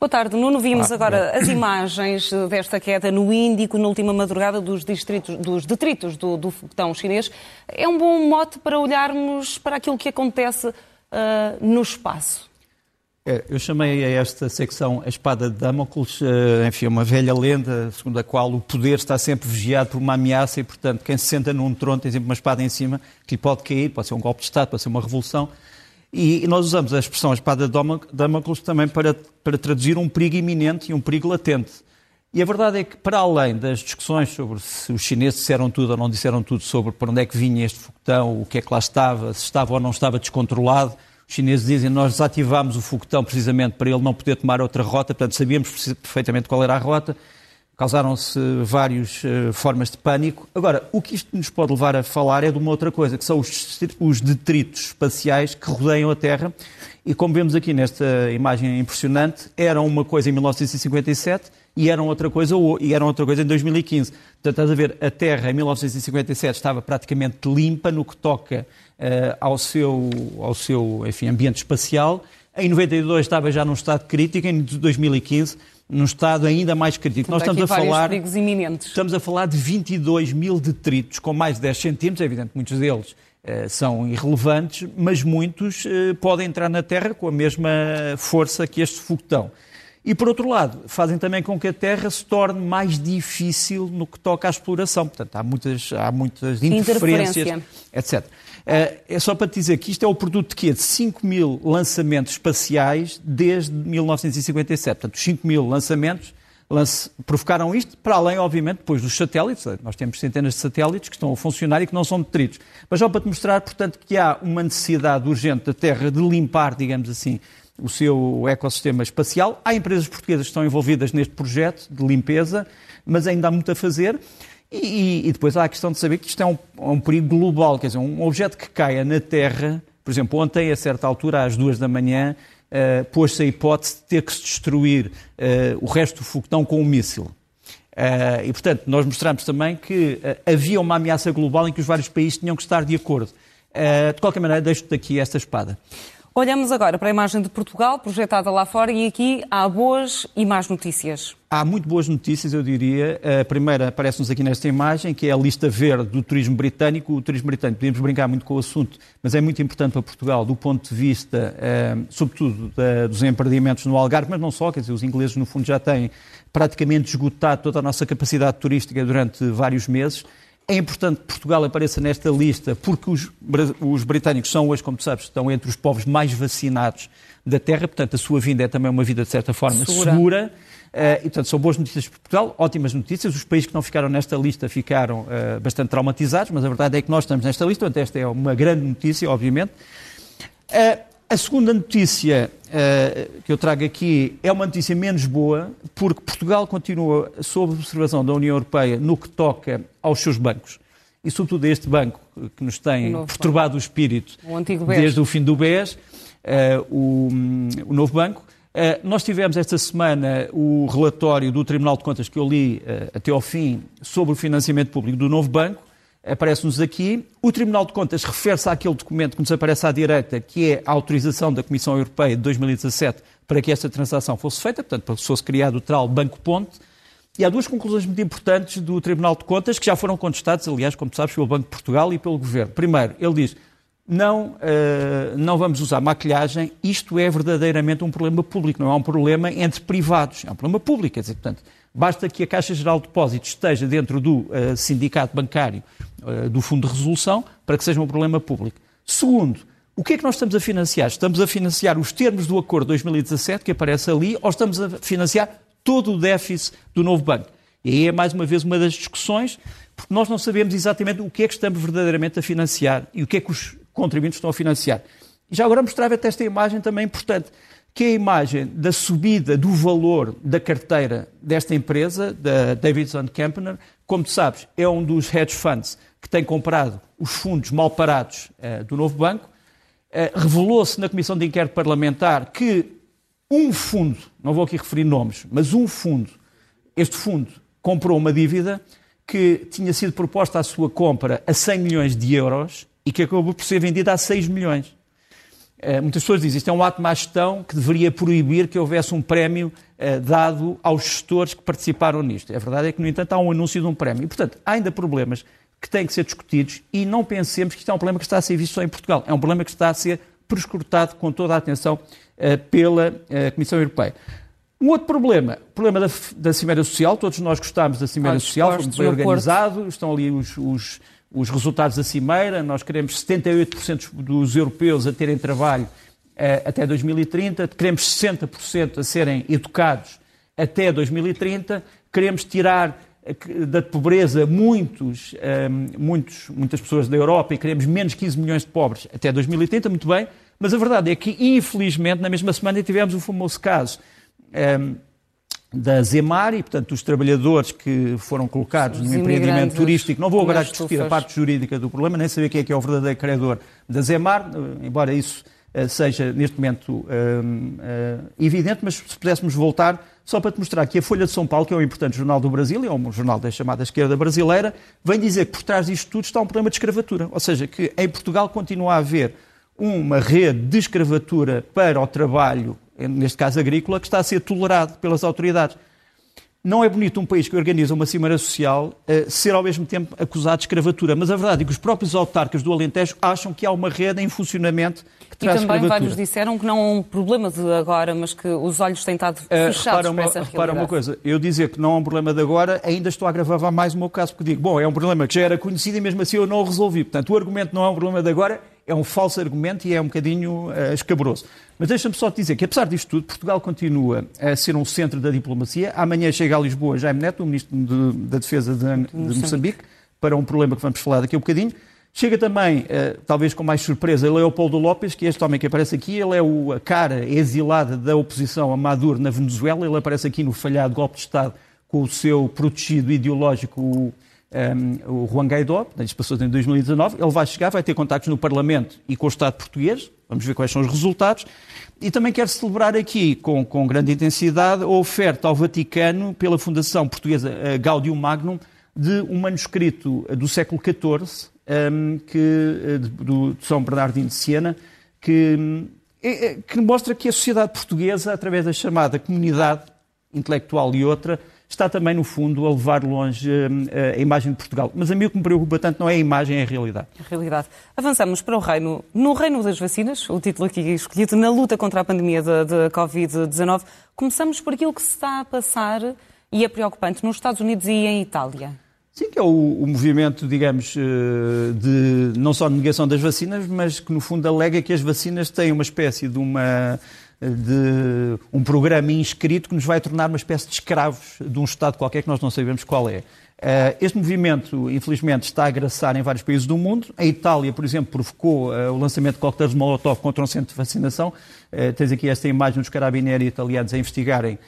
Boa tarde, Nuno. Vimos agora as imagens desta queda no Índico na última madrugada dos, distritos, dos detritos do, do foguetão chinês. É um bom mote para olharmos para aquilo que acontece uh, no espaço. É, eu chamei a esta secção a espada de Damocles, uh, enfim, uma velha lenda segundo a qual o poder está sempre vigiado por uma ameaça e, portanto, quem se senta num trono tem sempre uma espada em cima que lhe pode cair, pode ser um golpe de Estado, pode ser uma revolução. E nós usamos a expressão espada de Damocles também para, para traduzir um perigo iminente e um perigo latente. E a verdade é que, para além das discussões sobre se os chineses disseram tudo ou não disseram tudo sobre para onde é que vinha este foguetão, o que é que lá estava, se estava ou não estava descontrolado, os chineses dizem nós desativámos o foguetão precisamente para ele não poder tomar outra rota, portanto sabíamos perfeitamente qual era a rota causaram-se várias uh, formas de pânico. Agora, o que isto nos pode levar a falar é de uma outra coisa, que são os, os detritos espaciais que rodeiam a Terra. E como vemos aqui nesta imagem impressionante, eram uma coisa em 1957 e eram outra coisa, e eram outra coisa em 2015. Portanto, estás a ver, a Terra em 1957 estava praticamente limpa no que toca uh, ao seu, ao seu enfim, ambiente espacial. Em 92 estava já num estado crítico, em 2015 num estado ainda mais crítico. Nós estamos a falar iminentes. Estamos a falar de 22 mil detritos com mais de 10 centímetros, é evidente que muitos deles uh, são irrelevantes, mas muitos uh, podem entrar na Terra com a mesma força que este foguetão. E, por outro lado, fazem também com que a Terra se torne mais difícil no que toca à exploração. Portanto, há muitas, há muitas interferências, etc. Eh, é só para te dizer que isto é o produto de quê? De 5 mil lançamentos espaciais desde 1957. Portanto, 5 mil lançamentos lance, provocaram isto, para além, obviamente, depois dos satélites. Nós temos centenas de satélites que estão a funcionar e que não são detritos. Mas só para te mostrar, portanto, que há uma necessidade urgente da Terra de limpar, digamos assim, o seu ecossistema espacial. Há empresas portuguesas que estão envolvidas neste projeto de limpeza, mas ainda há muito a fazer. E, e, depois há a questão de saber que isto é um, é um, perigo global, quer dizer, um objeto que caia na Terra, por exemplo, ontem, a certa altura, às duas da manhã, uh, pôs-se a hipótese de ter que se destruir uh, o resto do foguetão com um míssil. Uh, e, portanto, nós mostramos também que havia uma ameaça global em que os vários países tinham que estar de acordo. de qualquer maneira, deixo-te aqui esta espada. Olhamos agora para a imagem de Portugal, projetada lá fora, e aqui há boas e más notícias. Há muito boas notícias, eu diria. A primeira aparece-nos aqui nesta imagem, que é a lista verde do turismo britânico. O turismo britânico, podemos brincar muito com o assunto, mas é muito importante para Portugal do ponto de vista, eh, sobretudo, dos empreendimentos no Algarve, mas não só, quer dizer, os ingleses, no fundo, já têm praticamente esgotado toda a nossa capacidade turística durante vários meses. É importante que Portugal apareça nesta lista porque os, os, britânicos são hoje, como tu sabes, estão entre os povos mais vacinados da Terra, portanto a sua vinda é também uma vida, de certa forma, segura. segura. Uh, e, portanto, são boas notícias para Portugal, ótimas notícias. Os países que não ficaram nesta lista ficaram uh, bastante traumatizados, mas a verdade é que nós estamos nesta lista, portanto, esta é uma grande notícia, obviamente. Uh, a segunda notícia uh, que eu trago aqui é uma notícia menos boa, porque Portugal continua sob observação da União Europeia no que toca aos seus bancos. E, sobretudo, a este banco que nos tem perturbado banco. o espírito o desde o fim do BES, uh, o, o, novo banco. Uh, nós tivemos esta semana o relatório do Tribunal de Contas que eu li até ao fim sobre o financiamento público do novo banco aparece-nos aqui. O Tribunal de Contas refere-se àquele documento que nos aparece à direita, que é a autorização da Comissão Europeia de 2017 para que esta transação fosse feita, portanto, para que fosse criado o tal Banco Ponte. E há duas conclusões muito importantes do Tribunal de Contas, que já foram contestadas, aliás, como sabes, pelo Banco de Portugal e pelo Governo. Primeiro, ele diz, não, uh, não vamos usar maquilhagem, isto é verdadeiramente um problema público, não é um problema entre privados, é um problema público. Quer dizer, portanto, basta que a Caixa Geral de Depósitos esteja dentro do uh, sindicato bancário uh, do Fundo de Resolução para que seja um problema público. Segundo, o que é que nós estamos a financiar? Estamos a financiar os termos do acordo de 2017 que aparece ali ou estamos a financiar todo o déficit do novo banco? E aí é mais uma vez uma das discussões, porque nós não sabemos exatamente o que é que estamos verdadeiramente a financiar e o que é que os contribuintes estão a financiar. E já agora mostrava até esta imagem também importante que é a imagem da subida do valor da carteira desta empresa, da Davidson Kempner. Como tu sabes, é um dos hedge funds que tem comprado os fundos mal parados uh, do novo banco. Uh, Revelou-se na Comissão de Inquérito Parlamentar que um fundo, não vou aqui referir nomes, mas um fundo, este fundo comprou uma dívida que tinha sido proposta a sua compra a 100 milhões de euros e que acabou por ser vendida a 6 milhões. Uh, muitas pessoas dizem isto é um ato de má gestão que deveria proibir que houvesse um prémio uh, dado aos gestores que participaram nisto. A verdade é que, no entanto, há um anúncio de um prémio. E, portanto, há ainda problemas que têm que ser discutidos e não pensemos que isto é um problema que está a ser visto só em Portugal. É um problema que está a ser prescrutado com toda a atenção uh, pela Comissão Europeia. Um outro problema, o problema da, da Cimeira Social, todos nós gostámos da Cimeira Social, foi bem organizado, estão ali os, os, os, resultados da Cimeira, nós queremos 78% dos europeus a terem trabalho eh, até 2030, queremos 60% a serem educados até 2030, queremos tirar eh, da pobreza muitos, eh, muitos, muitas pessoas da Europa e queremos menos 15 milhões de pobres até 2030, muito bem, mas a verdade é que, infelizmente, na mesma semana tivemos o famoso caso da Zemar e, portanto, dos trabalhadores que foram colocados no empreendimento turístico. Não vou agora discutir a parte jurídica do problema, nem saber quem é que é o verdadeiro credor da Zemar, eh, embora isso eh, seja, neste momento, ehm, eh, evidente, mas se pudéssemos voltar, só para te mostrar que a Folha de São Paulo, que é um importante jornal do Brasil, é um jornal da chamada esquerda brasileira, vem dizer que por trás disto tudo está um problema de escravatura. Ou seja, que em Portugal continua a haver uma rede de escravatura para o trabalho neste caso agrícola, que está a ser tolerado pelas autoridades. Não é bonito um país que organiza uma cimeira social uh, ser ao mesmo tempo acusado de escravatura, mas a verdade é que os próprios autarcas do Alentejo acham que há uma rede em funcionamento que traz E também vários disseram que não é um problema de agora, mas que os olhos têm estado eh, fechados uh, para essa Repara uma coisa, eu dizer que não é um problema de agora, ainda estou a agravar mais o meu caso, porque digo, bom, é um problema que já era conhecido e mesmo assim eu não o resolvi. Portanto, o argumento não é um problema de agora, é um falso argumento e é um bocadinho uh, escabroso. Mas deixa-me só te dizer que, apesar disto tudo, Portugal continua a ser um centro da diplomacia. Amanhã chega a Lisboa Jaime Neto, o Ministro de, da Defesa de, de Moçambique, para um problema que vamos falar daqui a um bocadinho. Chega também, uh, talvez com mais surpresa, Leopoldo López, que é este homem que aparece aqui. Ele é o, a cara exilada da oposição a Maduro na Venezuela. Ele aparece aqui no falhado golpe de Estado com o seu protegido ideológico, um, o Juan Guaidó, isto em 2019, ele vai chegar, vai ter contactos no Parlamento e com o Estado português, vamos ver quais são os resultados, e também quero celebrar aqui, com, com grande intensidade, a oferta ao Vaticano pela Fundação Portuguesa Gaudium Magnum de um manuscrito do século XIV, um, que, eh, do, de São Bernardino de Siena, que, é, é, que mostra que a sociedade portuguesa, através da chamada comunidade intelectual e outra, está também, no fundo, a levar longe uh, a imagem de Portugal. Mas a mim o que me preocupa tanto não é a imagem, é a realidade. A realidade. Avançamos para o reino. No reino das vacinas, o título aqui escolhido, na luta contra a pandemia da Covid-19, começamos por aquilo que se está a passar e é preocupante nos Estados Unidos e em Itália. Sim, que é o, o, movimento, digamos, eh, de não só de negação das vacinas, mas que no fundo alega que as vacinas têm uma espécie de uma de um programa inscrito que nos vai tornar uma espécie de escravos de um Estado qualquer que nós não sabemos qual é. Eh, este movimento, infelizmente, está a agraçar em vários países do mundo. A Itália, por exemplo, provocou uh, o lançamento de coquetéis de Molotov contra um centro de vacinação. Uh, tens aqui esta imagem dos carabinieri italianos a investigarem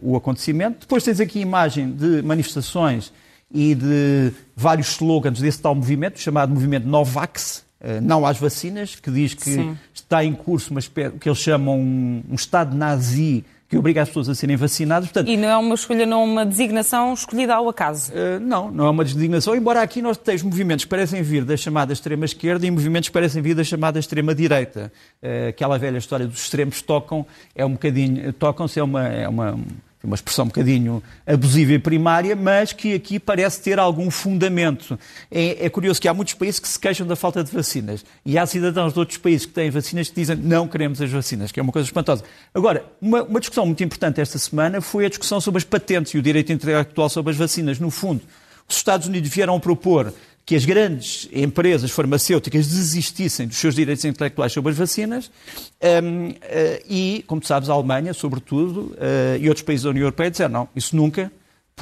o acontecimento. Depois tens aqui a imagem de manifestações e de vários slogans desse tal movimento, chamado movimento Novax, não às vacinas, que diz que Sim está em curso uma espécie, que eles chamam um, um Estado nazi que obriga as pessoas a serem vacinadas. Portanto, e não é uma escolha, não é uma designação escolhida ao acaso? Uh, não, não é uma designação, embora aqui nós temos movimentos que parecem vir da chamada extrema-esquerda e movimentos que parecem vir da chamada extrema-direita. Uh, aquela velha história dos extremos tocam, é um bocadinho, tocam-se, é uma, é uma uma expressão um bocadinho abusiva e primária, mas que aqui parece ter algum fundamento. É, é, curioso que há muitos países que se queixam da falta de vacinas e há cidadãos de outros países que têm vacinas que dizem não queremos as vacinas, que é uma coisa espantosa. Agora, uma, uma discussão muito importante esta semana foi a discussão sobre as patentes e o direito intelectual sobre as vacinas. No fundo, os Estados Unidos vieram propor que as grandes empresas farmacêuticas desistissem dos seus direitos intelectuais sobre as vacinas um, uh, eh, e, como tu sabes, a Alemanha, sobretudo, uh, e outros países da União Europeia disseram não, isso nunca,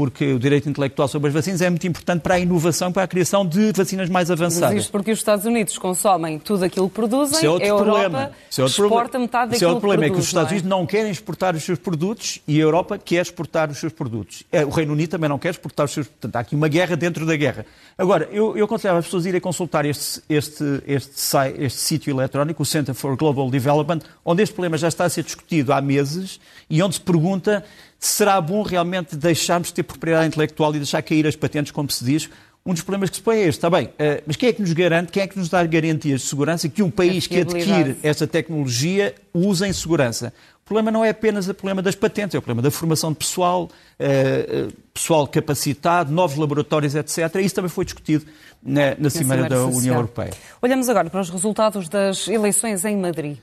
porque o direito intelectual sobre as vacinas é muito importante para a inovação, para a criação de vacinas mais avançadas. Mas isto porque os Estados Unidos consomem tudo aquilo que produzem, Isso é outro a Europa problema. Isso é outro exporta problema. metade daquilo Isso é outro problema, é que os Estados é? Unidos não querem exportar os seus produtos e a Europa quer exportar os seus produtos. É, o Reino Unido também não quer exportar os seus... Portanto, há aqui uma guerra dentro da guerra. Agora, eu, eu aconselho as pessoas a irem consultar este, este, este, este sítio eletrónico, o Center for Global Development, onde este problema já está a ser discutido há meses e onde se pergunta será bom realmente deixarmos de ter propriedade intelectual e deixar cair as patentes, como se diz, um dos problemas que se põe é este. Está bem, uh, mas quem é que nos garante, quem é que nos dá garantias de segurança que um país que adquire esta tecnologia use em segurança? O problema não é apenas o problema das patentes, é o problema da formação de pessoal, uh, pessoal capacitado, novos laboratórios, etc. Isso também foi discutido na, na Cimeira da. União Europeia. Olhamos agora para os resultados das eleições em Madrid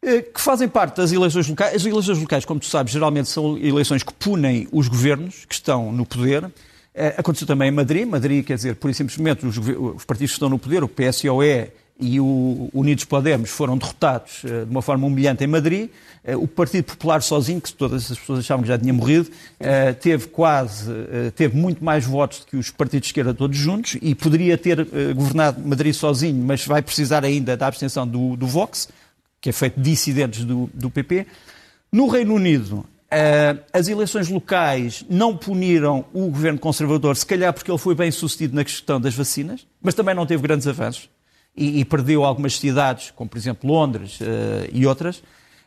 que fazem parte das eleições locais. As eleições locais, como tu sabes, geralmente são eleições que punem os governos que estão no poder. Eh, aconteceu também em Madrid. Madrid, quer dizer, por e simplesmente, os, os partidos que estão no poder, o PSOE e o Unidos Podemos, foram derrotados uh, de uma forma humilhante em Madrid. O Partido Popular sozinho, que todas as pessoas achavam que já tinha morrido, teve quase, teve muito mais votos do que os partidos de esquerda todos juntos e poderia ter governado Madrid sozinho, mas vai precisar ainda da abstenção do, do Vox, que é feito de dissidentes do, do PP. No Reino Unido, Uh, as eleições locais não puniram o governo conservador, se calhar porque ele foi bem sucedido na questão das vacinas, mas também não teve grandes avanços e, e perdeu algumas cidades, como por exemplo Londres uh, e outras.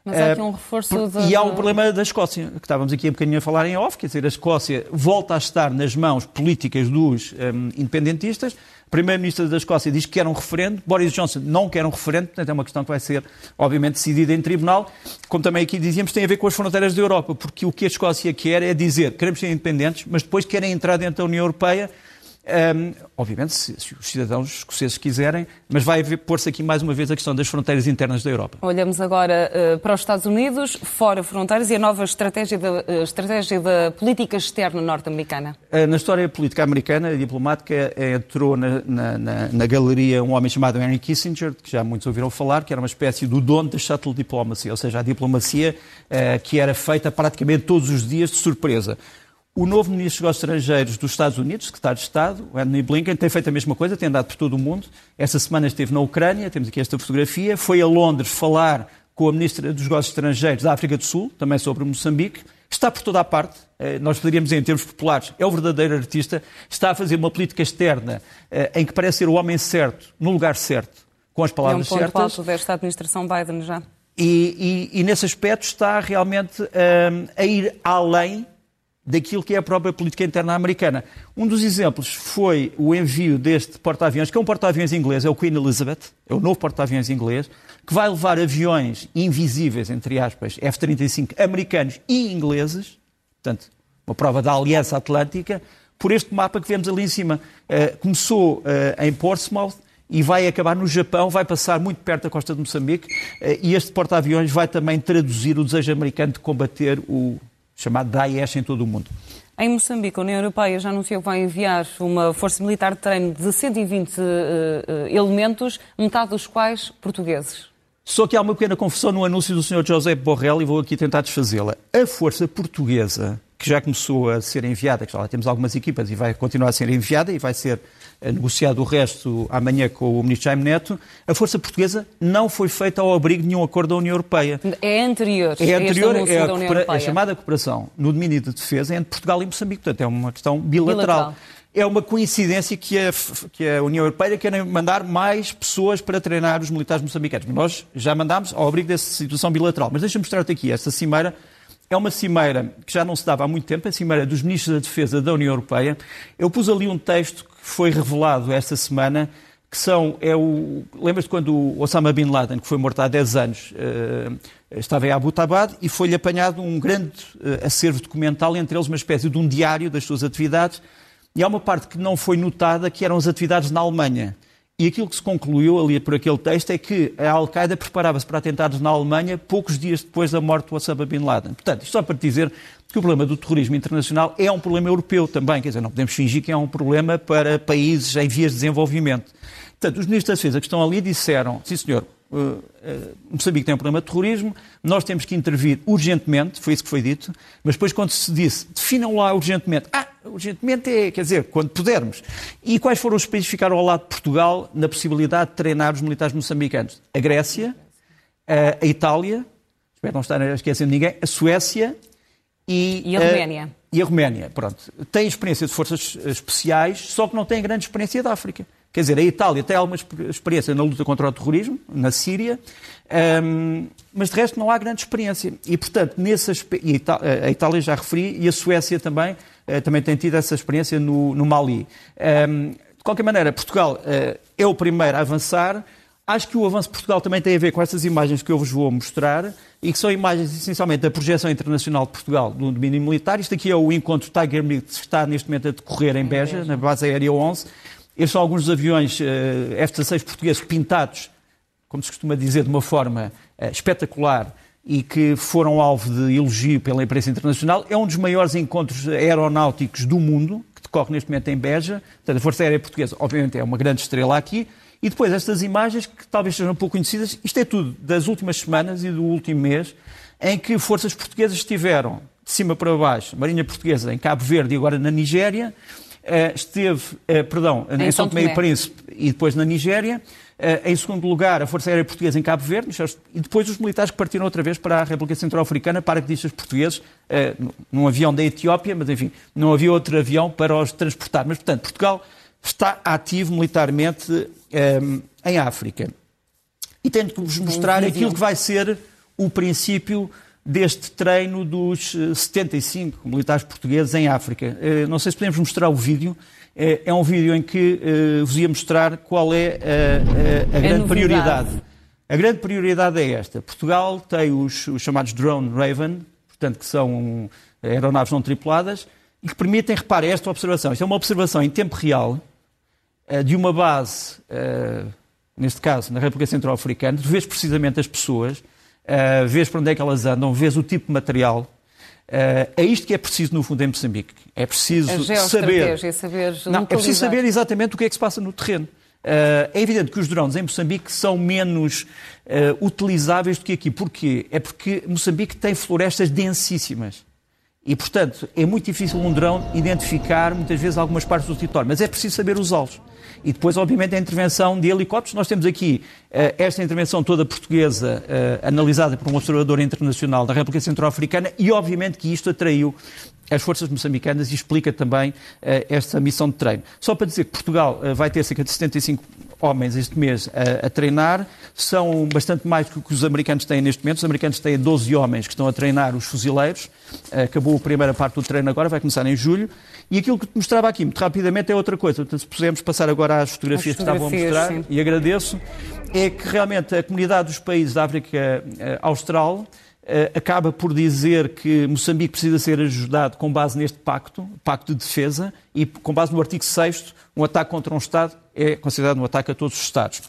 Mas há aqui um reforço de... E há um problema da Escócia, que estávamos aqui um bocadinho a falar em off, quer dizer, a Escócia volta a estar nas mãos políticas dos um, independentistas, Primeiro-Ministro da Escócia diz que quer um referendo, Boris Johnson não quer um referendo, portanto é uma questão que vai ser, obviamente, decidida em tribunal. Como também aqui dizíamos, tem a ver com as fronteiras da Europa, porque o que a Escócia quer é dizer queremos ser independentes, mas depois querem entrar dentro da União Europeia um, obviamente, se, se, os cidadãos escoceses quiserem, mas vai pôr-se aqui mais uma vez a questão das fronteiras internas da Europa. Olhamos agora uh, para os Estados Unidos, fora fronteiras, e a nova estratégia da, uh, estratégia da política externa norte-americana. Uh, na história política americana, diplomática, entrou na, na, na, na, galeria um homem chamado Henry Kissinger, que já muitos ouviram falar, que era uma espécie do dono da shuttle diplomacy, ou seja, a diplomacia que era feita praticamente todos os dias de surpresa. O novo Ministro dos Negócios Estrangeiros dos Estados Unidos, secretário de Estado, o Anthony Blinken, tem feito a mesma coisa, tem andado por todo o mundo. Esta semana esteve na Ucrânia, temos aqui esta fotografia. Foi a Londres falar com a Ministra dos Negócios Estrangeiros da África do Sul, também sobre Moçambique. Está por toda a parte. Eh, nós poderíamos dizer, em termos populares, é o verdadeiro artista. Está a fazer uma política externa eh, em que parece ser o homem certo, no lugar certo, com as palavras certas. É um ponto certas. alto desta administração Biden já. E, e, e, nesse aspecto está realmente um, eh, a ir além daquilo que é a própria política interna americana. Um dos exemplos foi o envio deste porta-aviões, que é um porta-aviões inglês, é o Queen Elizabeth, é o novo porta-aviões inglês, que vai levar aviões invisíveis, entre aspas, F-35 americanos e ingleses, portanto, uma prova da Aliança Atlântica, por este mapa que vemos ali em cima. Uh, começou uh, em Portsmouth, e vai acabar no Japão, vai passar muito perto da costa de Moçambique, uh, e este porta-aviões vai também traduzir o desejo americano de combater o chamado Daesh em todo o mundo. Em Moçambique, a União Europeia já anunciou que vai enviar uma força militar de treino de 120 uh, uh, elementos, metade dos quais portugueses. Só que há uma pequena confusão no anúncio do Sr. José Borrell e vou aqui tentar desfazê-la. A força portuguesa, que já começou a ser enviada, que já lá temos algumas equipas e vai continuar a ser enviada e vai ser negociado o resto amanhã com o ministro Jaime Neto, a força portuguesa não foi feita ao abrigo de nenhum acordo da União Europeia. É anterior. É anterior, é a, a, chamada cooperação no domínio de defesa entre Portugal e Moçambique. Portanto, é uma questão bilateral. bilateral. É uma coincidência que a, que a União Europeia quer mandar mais pessoas para treinar os militares moçambicanos. Nós já mandámos ao abrigo dessa situação bilateral. Mas deixa-me mostrar-te aqui esta cimeira é uma cimeira que já não se dava há muito tempo, a cimeira dos ministros da Defesa da União Europeia. Eu pus ali um texto que foi revelado esta semana, que são, é o, lembras-te quando o Osama Bin Laden, que foi morto há 10 anos, uh, estava em Abu Tabad e foi-lhe apanhado um grande uh, acervo documental, entre eles uma espécie de um diário das suas atividades, e há uma parte que não foi notada, que eram as atividades na Alemanha. E aquilo que se concluiu ali por aquele texto é que a Al-Qaeda preparava-se para atentados na Alemanha poucos dias depois da morte do Osama Bin Laden. Portanto, isto só para dizer que o problema do terrorismo internacional é um problema europeu também. Quer dizer, não podemos fingir que é um problema para países em vias de desenvolvimento. Portanto, os ministros da Defesa que estão ali disseram, sim senhor, uh, uh, Moçambique tem um problema de terrorismo, nós temos que intervir urgentemente, foi isso que foi dito, mas depois quando se disse, definam lá urgentemente, ah, urgentemente é, quer dizer, quando pudermos. E quais foram os países que ficaram ao lado de Portugal na possibilidade de treinar os militares moçambicanos? A Grécia, a Itália, espero não estar a esquecer de ninguém, a Suécia e, e a Roménia. E a Roménia, pronto. Tem experiência de forças especiais, só que não tem grande experiência da África. Quer dizer, a Itália tem alguma experiência na luta contra o terrorismo, na Síria, um, mas de resto não há grande experiência. E, portanto, nesse aspecto, a Itália já referi, e a Suécia também, uh, também tem tido essa experiência no, no Mali. Um, de qualquer maneira, Portugal uh, é o primeiro a avançar. Acho que o avanço de Portugal também tem a ver com essas imagens que eu vos vou mostrar e que são imagens essencialmente da projeção internacional de Portugal do domínio militar. Isto aqui é o encontro Tiger Meet que está neste momento a decorrer em Beja, na base aérea 11. Estes são alguns dos aviões uh, F-16 portugueses pintados, como se costuma dizer, de uma forma uh, espetacular e que foram alvo de elogio pela imprensa internacional. É um dos maiores encontros aeronáuticos do mundo, que decorre neste momento em Beja. Portanto, a Força Aérea Portuguesa, obviamente, é uma grande estrela aqui. E depois estas imagens, que talvez sejam pouco conhecidas, isto é tudo das últimas semanas e do último mês, em que forças portuguesas estiveram de cima para baixo, Marinha Portuguesa em Cabo Verde e agora na Nigéria, eh, esteve, eh, perdão, em, em São Tomé e Príncipe e depois na Nigéria, eh, em segundo lugar a Força Aérea Portuguesa em Cabo Verde, e depois os militares que partiram outra vez para a República Centro-Africana, paraquedistas portugueses, num avião da Etiópia, mas enfim, não havia outro avião para os transportar. Mas, portanto, Portugal está ativo militarmente em África. E tenho que vos mostrar aquilo que vai ser o princípio deste treino dos 75 eh, militares portugueses em África. Uh, não sei se podemos mostrar o vídeo. Uh, é um vídeo em que uh, vos ia mostrar qual é a, a, a é grande prioridade. A grande prioridade é esta. Portugal tem os, os chamados Drone Raven, portanto, que são aeronaves não tripuladas, e que permitem, repare, esta observação. Isto é uma observação em tempo real eh, de uma base, eh, neste caso na República Centro-Africana, tu vês precisamente as pessoas, eh, vês para onde é que elas andam, vês o tipo de material. É isto que é preciso, no fundo, em Moçambique. É preciso saber. saber não, é preciso saber exatamente o que é que se passa no terreno. é evidente que os drones em Moçambique são menos utilizáveis do que aqui. Porquê? É porque Moçambique tem florestas densíssimas. E, portanto, é muito difícil um drone identificar, muitas vezes, algumas partes do território, mas é preciso saber usá-los. E depois, obviamente, a intervenção de helicópteros. Nós temos aqui uh, esta intervenção toda portuguesa, uh, analisada por um observador internacional da República Centro-Africana, e, obviamente, que isto atraiu as forças moçambicanas e explica também uh, esta missão de treino. Só para dizer que Portugal vai ter cerca de 75 homens este mês a, a, treinar, são bastante mais do que os americanos têm neste momento. Os americanos têm 12 homens que estão a treinar os fuzileiros. Acabou a primeira parte do treino agora, vai começar em julho. E aquilo que te mostrava aqui, muito rapidamente, é outra coisa. Portanto, se pudermos passar agora às fotografias, que estavam a mostrar, sim. e agradeço, é que realmente a comunidade dos países da África Austral acaba por dizer que Moçambique precisa ser ajudado com base neste pacto, pacto de defesa, e com base no artigo 6 um ataque contra um Estado é considerado um ataque a todos os Estados.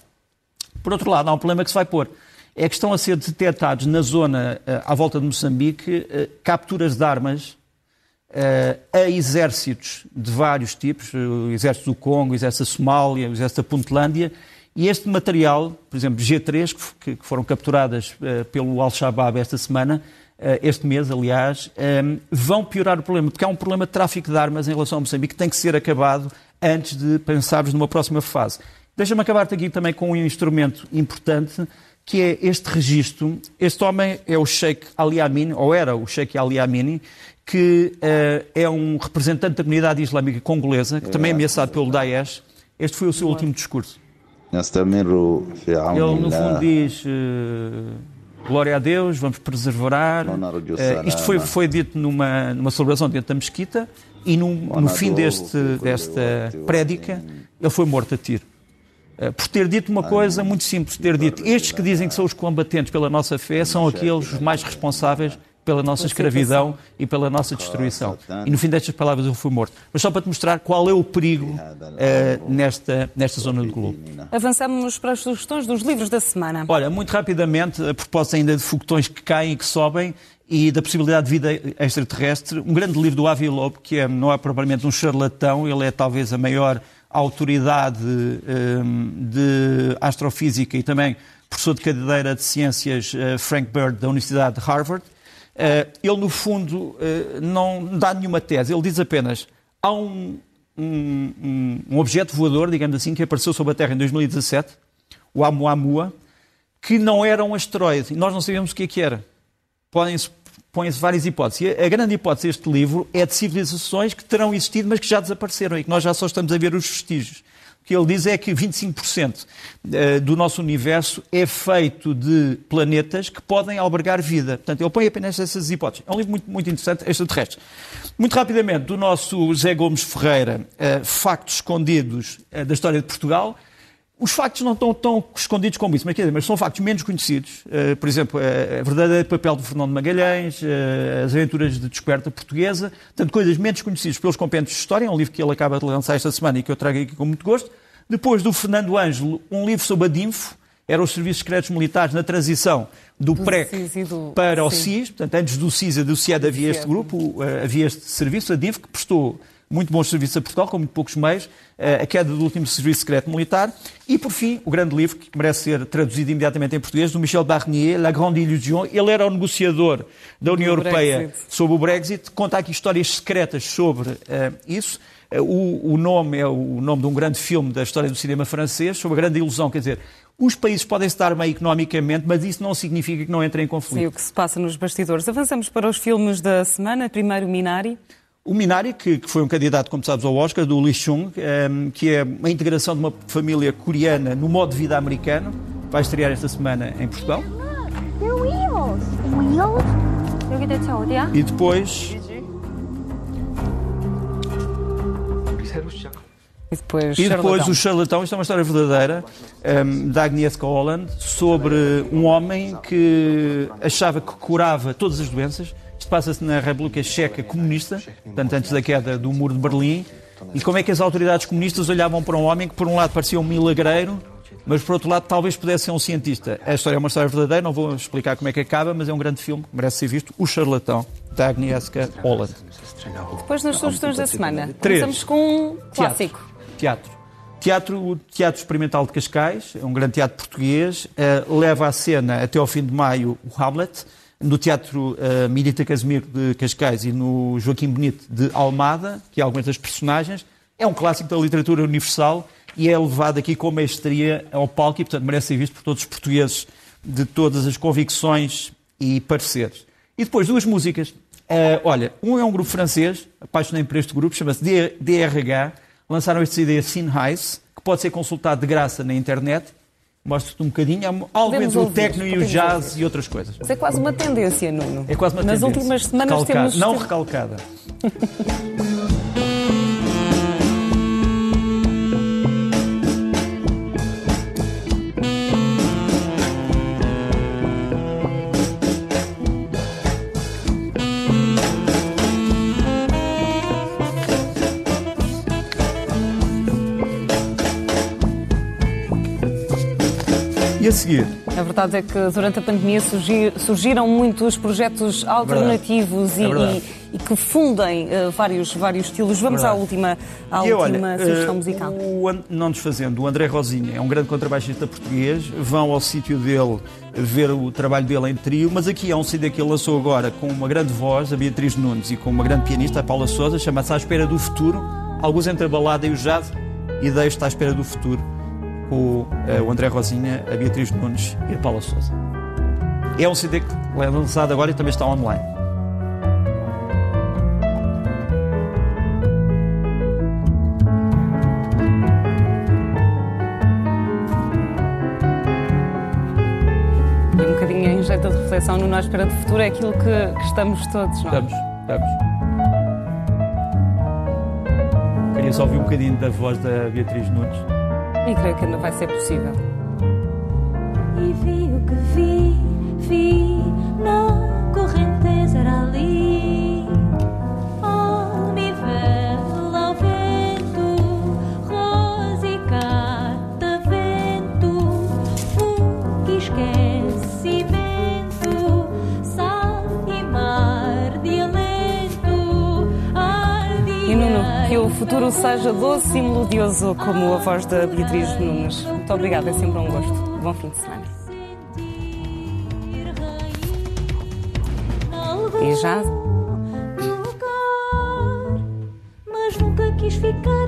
Por outro lado, há um problema que se vai pôr. É que estão a ser detectados na zona uh, à volta de Moçambique capturas de armas a exércitos de vários tipos, o exército do Congo, o exército da Somália, o exército da Puntolândia, e este material, por exemplo, G3, que, que foram capturadas uh, pelo Al-Shabaab esta semana, uh, este mês, aliás, um, vão piorar o problema, porque há um problema de tráfico de armas em relação a Moçambique que tem que ser acabado antes de pensarmos numa próxima fase. Deixa-me acabar aqui também com um instrumento importante, que é este registro. Este homem é o Sheikh Ali Amin, ou era o Sheikh Ali Amini, que uh, é um representante da comunidade islâmica congolesa, que também é ameaçado pelo Daesh. Este foi o seu último discurso. Ele, no fundo, diz: uh, Glória a Deus, vamos preservar. Uh, isto foi, foi dito numa, numa celebração dentro da mesquita e no, no fim deste, desta prédica, ele foi morto a tiro. Por ter dito uma coisa muito simples: ter dito, estes que dizem que são os combatentes pela nossa fé são aqueles mais responsáveis pela nossa escravidão e pela nossa destruição. E no fim destas palavras eu fui morto. Mas só para te mostrar qual é o perigo uh, nesta, nesta zona do globo. Avançamos para as sugestões dos livros da semana. Olha, muito rapidamente, a propósito ainda de foguetões que caem e que sobem, e da possibilidade de vida extraterrestre, um grande livro do Avi Loeb, que é, não é propriamente um charlatão, ele é talvez a maior autoridade um, ehm, de astrofísica e também professor de cadeira de ciências uh, Frank Bird da Universidade de Harvard. Eh, ele, no fundo, eh, não dá nenhuma tese. Ele diz apenas há um, um, um objeto voador, digamos assim, que apareceu sobre a Terra em 2017, o Amuamua, que não era um asteroide. E nós não sabemos o que é que era. Podem-se põem-se várias hipóteses. A grande hipótese deste livro é de civilizações que terão existido, mas que já desapareceram e que nós já só estamos a ver os vestígios. O que ele diz é que 25% eh, do nosso universo é feito de planetas que podem albergar vida. Portanto, ele põe apenas essas hipóteses. É um livro muito, muito interessante, extraterrestre. Muito rapidamente, do nosso Zé Gomes Ferreira, uh, Factos Escondidos uh, da História de Portugal. Os factos não estão tão escondidos como isso, mas, dizer, mas são factos menos conhecidos. Uh, por exemplo, a verdadeira papel do Fernando Magalhães, as aventuras de descoberta portuguesa, portanto, coisas menos conhecidas pelos compêndios de história, é um livro que ele acaba de lançar esta semana e que eu trago aqui com muito gosto. Depois do Fernando Ângelo, um livro sobre a DINFO, eram os serviços secretos militares na transição do, do PREC do... para o CIS. Portanto, antes do CIS e do CIED havia este grupo, havia este serviço, a DINFO, que prestou muito bons serviços a Portugal, com muito poucos meios, a queda do último serviço secreto militar. E, por fim, o grande livro, que merece ser traduzido imediatamente em português, do Michel Barnier, La Grande Illusion. Ele era o negociador da União do Europeia Brexit. sobre o Brexit. Conta aqui histórias secretas sobre uh, isso. O, o, nome é o nome de um grande filme da história do cinema francês, sobre a grande ilusão, quer dizer, os países podem estar bem economicamente, mas isso não significa que não entrem em conflito. Sim, o que se passa nos bastidores. Avançamos para os filmes da semana. Primeiro, Minari. O Minari, que, que, foi um candidato, como sabes, ao Oscar, do Lee Chung, um, ehm, que é a integração de uma família coreana no modo de vida americano, vai estrear esta semana em Portugal. E depois E depois, e depois o charlatão, isto é uma história verdadeira, um, da Agnieszka Holland, sobre um homem que achava que curava todas as doenças. Isto passa-se na República Checa comunista, portanto, antes da queda do muro de Berlim. E como é que as autoridades comunistas olhavam para um homem que, por um lado, parecia um milagreiro, mas, por outro lado, talvez pudesse ser um cientista. A história é uma história verdadeira, não vou explicar como é que acaba, mas é um grande filme, merece ser visto. O Charlatão, da Agnieszka Holland. Depois, nas sugestões da semana, começamos com um clássico teatro. Teatro, o Teatro Experimental de Cascais, é um grande teatro português, uh, leva à cena até ao fim de maio o Hamlet, no Teatro uh, Mirita Casimiro de Cascais e no Joaquim Bonito de Almada, que é algumas das personagens. É um clássico da literatura universal e é levado aqui com mestria ao palco e, portanto, merece ser visto por todos os portugueses de todas as convicções e pareceres. E depois, duas músicas. Uh, olha, um é um grupo francês, apaixonei por este grupo, chama-se DRH, lançaram esta ideia Highs, que pode ser consultado de graça na internet. Mostro-te um bocadinho, algo entre o techno e o jazz ouvir. e outras coisas. Isso é quase uma tendência, Nuno. É quase uma Nas tendência. Nas últimas semanas recalcada. temos... Não recalcada. E a seguir? A verdade é que durante a pandemia surgiram muitos projetos alternativos é e, e, e, que fundem uh, vários, vários estilos. Vamos à última, à e última olha, sugestão uh, musical. O, não desfazendo, o André Rosinha é um grande contrabaixista português. Vão ao sítio dele ver o trabalho dele em trio, mas aqui há um CD que ele lançou agora com uma grande voz, a Beatriz Nunes, e com uma grande pianista, a Paula Souza, chama-se À Espera do Futuro. Alguns entre a balada e o jazz, e deixo-te à espera do futuro com uh, o André Rosinha, a Beatriz Nunes e a Paula Souza. É um CD que é lançado agora e também está online. Um bocadinho em jeito de reflexão no Nós Espera do Futuro é aquilo que, que estamos todos, não é? Estamos, estamos. Queria só ouvir um bocadinho da voz da Beatriz Nunes. E creio que ainda vai ser possível. Seja doce e melodioso como a voz da Beatriz Nunes. Muito obrigada, é sempre um gosto. Bom fim de semana. E já? Mas nunca quis ficar.